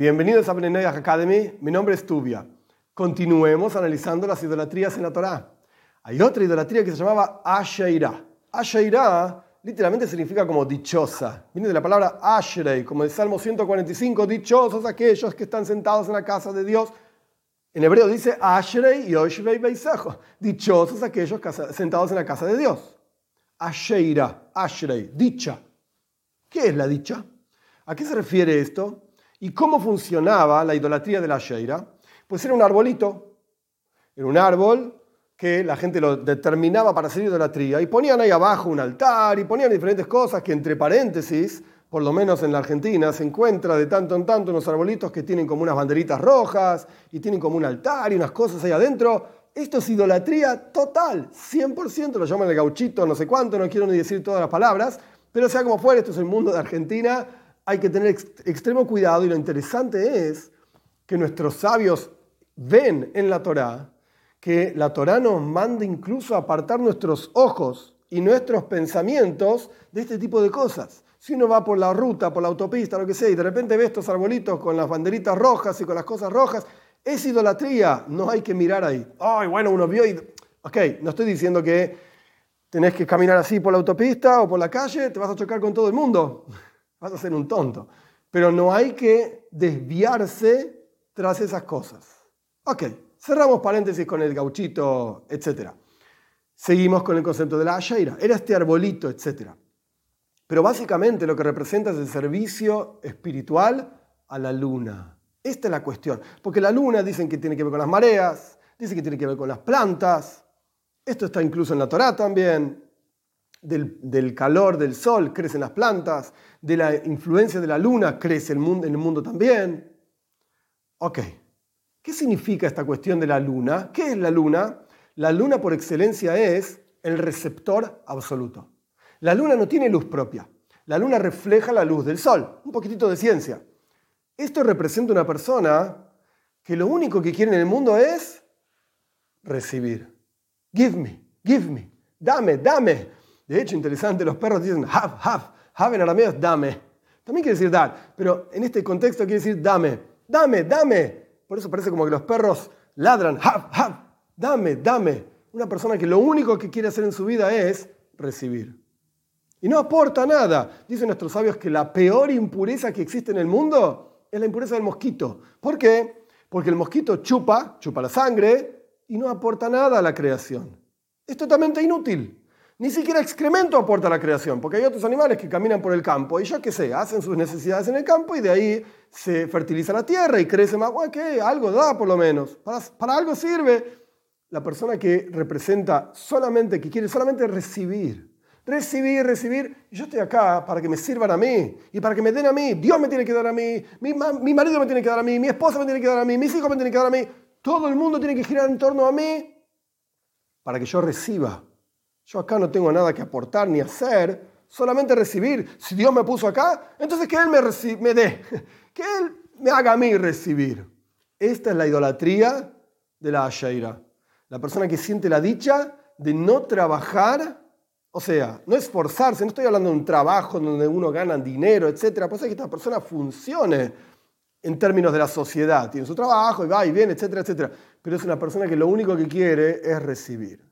Bienvenidos a Benenay Academy, mi nombre es Tubia. Continuemos analizando las idolatrías en la Torá. Hay otra idolatría que se llamaba Asheira. Asheira literalmente significa como dichosa. Viene de la palabra Ashrei, como el Salmo 145, dichosos aquellos que están sentados en la casa de Dios. En hebreo dice Ashrei y Oshvei Beisajo. Dichosos aquellos sentados en la casa de Dios. Asheira, Ashrei, dicha. ¿Qué es la dicha? ¿A qué se refiere esto? ¿Y cómo funcionaba la idolatría de la Asheira? Pues era un arbolito. Era un árbol que la gente lo determinaba para hacer idolatría y ponían ahí abajo un altar y ponían diferentes cosas que entre paréntesis, por lo menos en la Argentina, se encuentra de tanto en tanto unos arbolitos que tienen como unas banderitas rojas y tienen como un altar y unas cosas ahí adentro. Esto es idolatría total, 100%, lo llaman el gauchito, no sé cuánto, no quiero ni decir todas las palabras, pero sea como fuera, esto es el mundo de Argentina, hay que tener extremo cuidado y lo interesante es que nuestros sabios ven en la Torá que la Torá nos manda incluso apartar nuestros ojos y nuestros pensamientos de este tipo de cosas. Si uno va por la ruta, por la autopista, lo que sea, y de repente ve estos arbolitos con las banderitas rojas y con las cosas rojas, es idolatría, no hay que mirar ahí. Ay, bueno, uno vio y... Ok, no estoy diciendo que tenés que caminar así por la autopista o por la calle, te vas a chocar con todo el mundo, vas a ser un tonto. Pero no hay que desviarse tras esas cosas. Ok, Cerramos paréntesis con el gauchito, etc. Seguimos con el concepto de la Asheira. Era este arbolito, etc. Pero básicamente lo que representa es el servicio espiritual a la luna. Esta es la cuestión. Porque la luna dicen que tiene que ver con las mareas, dicen que tiene que ver con las plantas. Esto está incluso en la Torá también. Del, calor del sol crecen las plantas, de la influencia de la luna crece el mundo, el mundo también. Ok, ¿Qué significa esta cuestión de la luna? ¿Qué es la luna? La luna por excelencia es el receptor absoluto. La luna no tiene luz propia. La luna refleja la luz del sol. Un poquitito de ciencia. Esto representa una persona que lo único que quiere en el mundo es recibir. Give me, give me, dame, dame. De hecho, interesante, los perros dicen have, have. Have en arameo es dame. También quiere decir dar, pero en este contexto quiere decir dame, dame, dame. Por eso parece como que los perros ladran, ¡Hab, hab! dame, dame. Una persona que lo único que quiere hacer en su vida es recibir. Y no aporta nada. Dicen nuestros sabios que la peor impureza que existe en el mundo es la impureza del mosquito. ¿Por qué? Porque el mosquito chupa, chupa la sangre y no aporta nada a la creación. Es totalmente inútil. Ni siquiera excremento aporta a la creación, porque hay otros animales que caminan por el campo y ya que sé, hacen sus necesidades en el campo y de ahí se fertiliza la tierra y crece más. Bueno. Algo da por lo menos. Para, algo sirve. La persona que representa solamente, que quiere solamente recibir. Recibir, recibir. Yo estoy acá para que me sirvan a mí y para que me den a mí. Dios me tiene que dar a mí, mi, mi marido me tiene que dar a mí, mi esposa me tiene que dar a mí, mis hijos me tienen que dar a mí. Todo el mundo tiene que girar en torno a mí para que yo reciba yo acá no tengo nada que aportar ni hacer, solamente recibir. Si Dios me puso acá, entonces que Él me, me dé, que Él me haga a mí recibir. Esta es la idolatría de la Asheira. La persona que siente la dicha de no trabajar, o sea, no esforzarse, no estoy hablando de un trabajo donde uno gana dinero, etc. Pues es que esta persona funcione en términos de la sociedad. Tiene su trabajo y va y viene, etcétera, etcétera. Pero es una persona que lo único que quiere es recibir.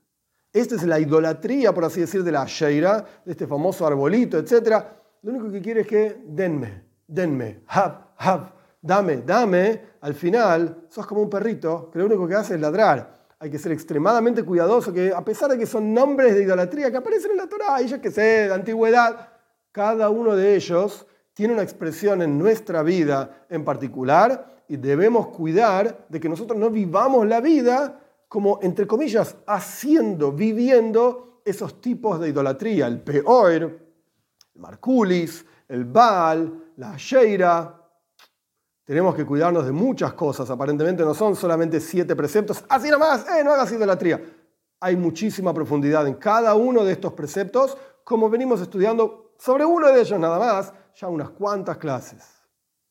Esta es la idolatría, por así decir, de la Sheira, de este famoso arbolito, etc. Lo único que quiere es que denme, denme, hab, hab, dame, dame. Al final, sos como un perrito que lo único que hace es ladrar. Hay que ser extremadamente cuidadoso, que a pesar de que son nombres de idolatría que aparecen en la Torah, y yo que sé, de antigüedad, cada uno de ellos tiene una expresión en nuestra vida en particular y debemos cuidar de que nosotros no vivamos la vida como, entre comillas, haciendo, viviendo esos tipos de idolatría, el peor, el marculis, el Baal, la Sheira. Tenemos que cuidarnos de muchas cosas, aparentemente no son solamente siete preceptos, así nomás, eh, no hagas idolatría. Hay muchísima profundidad en cada uno de estos preceptos, como venimos estudiando sobre uno de ellos nada más, ya unas cuantas clases.